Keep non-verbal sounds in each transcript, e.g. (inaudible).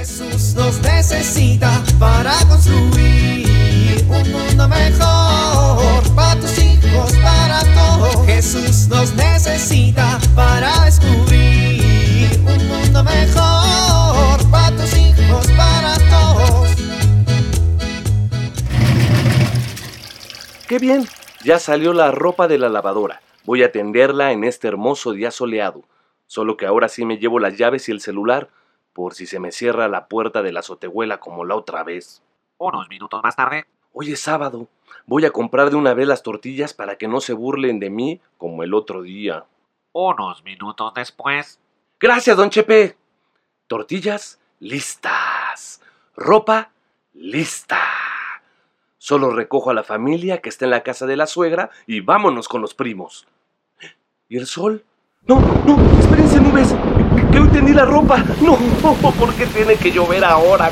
Jesús nos necesita para construir un mundo mejor para tus hijos, para todos. Jesús nos necesita para descubrir un mundo mejor para tus hijos, para todos. ¡Qué bien! Ya salió la ropa de la lavadora. Voy a tenderla en este hermoso día soleado. Solo que ahora sí me llevo las llaves y el celular, por si se me cierra la puerta de la azotehuela como la otra vez. Unos minutos más tarde. Hoy es sábado. Voy a comprar de una vez las tortillas para que no se burlen de mí como el otro día. Unos minutos después. Gracias, don Chepe. Tortillas listas. Ropa lista. Solo recojo a la familia que está en la casa de la suegra y vámonos con los primos. ¿Y el sol? No, no, espérense nubes. Que hoy tendí la ropa. No, (laughs) ¿por qué tiene que llover ahora?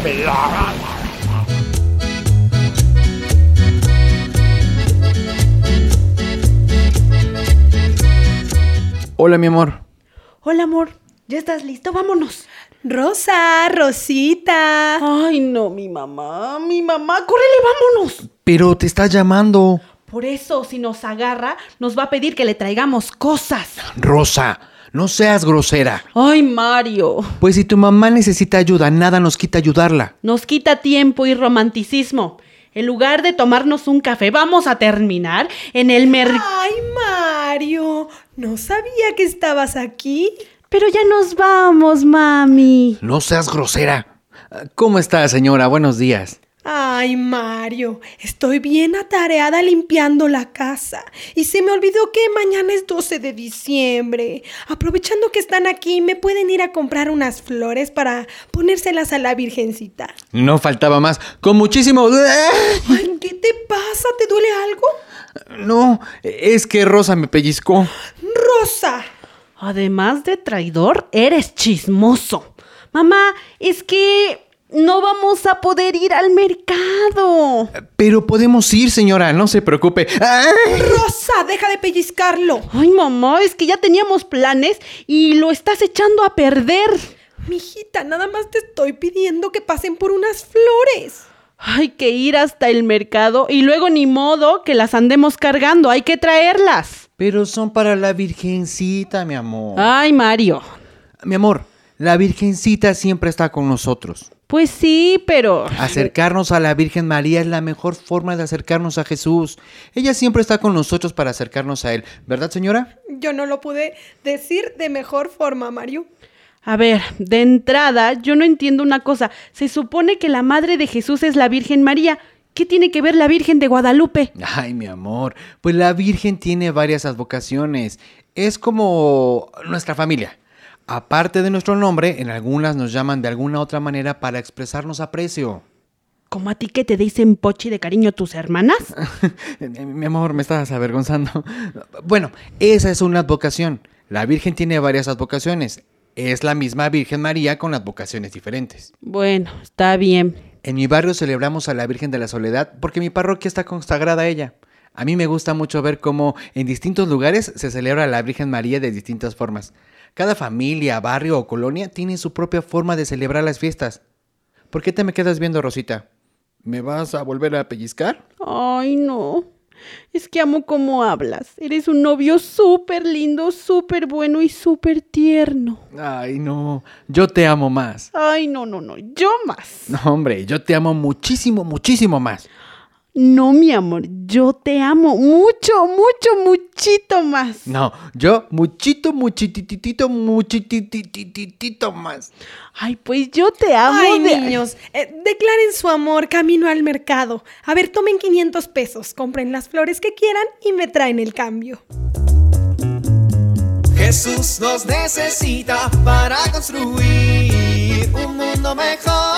Hola, mi amor. Hola, amor. ¿Ya estás listo? Vámonos. Rosa, Rosita. Ay, no, mi mamá, mi mamá. ¡Córrele, vámonos! Pero te está llamando. Por eso, si nos agarra, nos va a pedir que le traigamos cosas. Rosa, no seas grosera. Ay, Mario. Pues si tu mamá necesita ayuda, nada nos quita ayudarla. Nos quita tiempo y romanticismo. En lugar de tomarnos un café, vamos a terminar en el mercado. Ay, Mario, no sabía que estabas aquí. Pero ya nos vamos, mami. No seas grosera. ¿Cómo está, señora? Buenos días. Ay, Mario, estoy bien atareada limpiando la casa. Y se me olvidó que mañana es 12 de diciembre. Aprovechando que están aquí, ¿me pueden ir a comprar unas flores para ponérselas a la Virgencita? No faltaba más. Con muchísimo... Ay, ¿Qué te pasa? ¿Te duele algo? No, es que Rosa me pellizcó. Rosa. Además de traidor, eres chismoso. Mamá, es que no vamos a poder ir al mercado. Pero podemos ir, señora, no se preocupe. ¡Ay! Rosa, deja de pellizcarlo. Ay, mamá, es que ya teníamos planes y lo estás echando a perder. Mijita, nada más te estoy pidiendo que pasen por unas flores. Hay que ir hasta el mercado y luego ni modo que las andemos cargando, hay que traerlas. Pero son para la Virgencita, mi amor. Ay, Mario. Mi amor, la Virgencita siempre está con nosotros. Pues sí, pero... Acercarnos a la Virgen María es la mejor forma de acercarnos a Jesús. Ella siempre está con nosotros para acercarnos a Él. ¿Verdad, señora? Yo no lo pude decir de mejor forma, Mario. A ver, de entrada, yo no entiendo una cosa. Se supone que la madre de Jesús es la Virgen María. ¿Qué tiene que ver la Virgen de Guadalupe? Ay, mi amor, pues la Virgen tiene varias advocaciones. Es como nuestra familia. Aparte de nuestro nombre, en algunas nos llaman de alguna otra manera para expresarnos aprecio. ¿Como a ti que te dicen pochi de cariño tus hermanas? (laughs) mi amor, me estás avergonzando. Bueno, esa es una advocación. La Virgen tiene varias advocaciones. Es la misma Virgen María con advocaciones diferentes. Bueno, está bien. En mi barrio celebramos a la Virgen de la Soledad porque mi parroquia está consagrada a ella. A mí me gusta mucho ver cómo en distintos lugares se celebra a la Virgen María de distintas formas. Cada familia, barrio o colonia tiene su propia forma de celebrar las fiestas. ¿Por qué te me quedas viendo, Rosita? ¿Me vas a volver a pellizcar? Ay, no. Es que amo cómo hablas. Eres un novio súper lindo, súper bueno y súper tierno. Ay, no. Yo te amo más. Ay, no, no, no. Yo más. No, hombre, yo te amo muchísimo, muchísimo más. No, mi amor, yo te amo mucho, mucho, muchito más. No, yo muchito, muchititito, muchitititito más. Ay, pues yo te amo. Ay, de- niños, eh, declaren su amor camino al mercado. A ver, tomen 500 pesos, compren las flores que quieran y me traen el cambio. Jesús nos necesita para construir un mundo mejor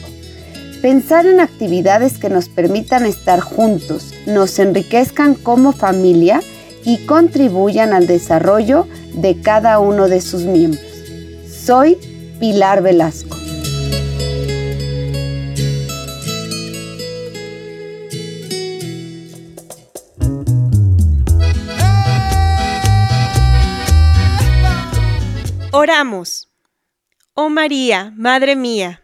Pensar en actividades que nos permitan estar juntos, nos enriquezcan como familia y contribuyan al desarrollo de cada uno de sus miembros. Soy Pilar Velasco. Oramos. Oh María, Madre mía,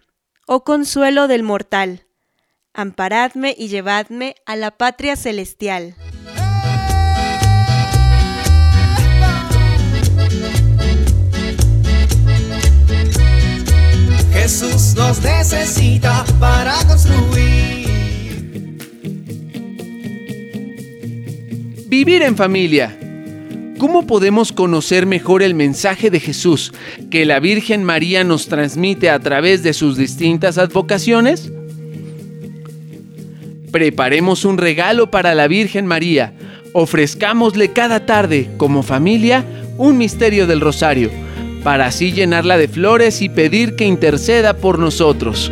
oh consuelo del mortal, amparadme y llevadme a la patria celestial. Jesús nos necesita para construir. Vivir en familia. ¿Cómo podemos conocer mejor el mensaje de Jesús que la Virgen María nos transmite a través de sus distintas advocaciones? Preparemos un regalo para la Virgen María. Ofrezcámosle cada tarde, como familia, un misterio del rosario, para así llenarla de flores y pedir que interceda por nosotros.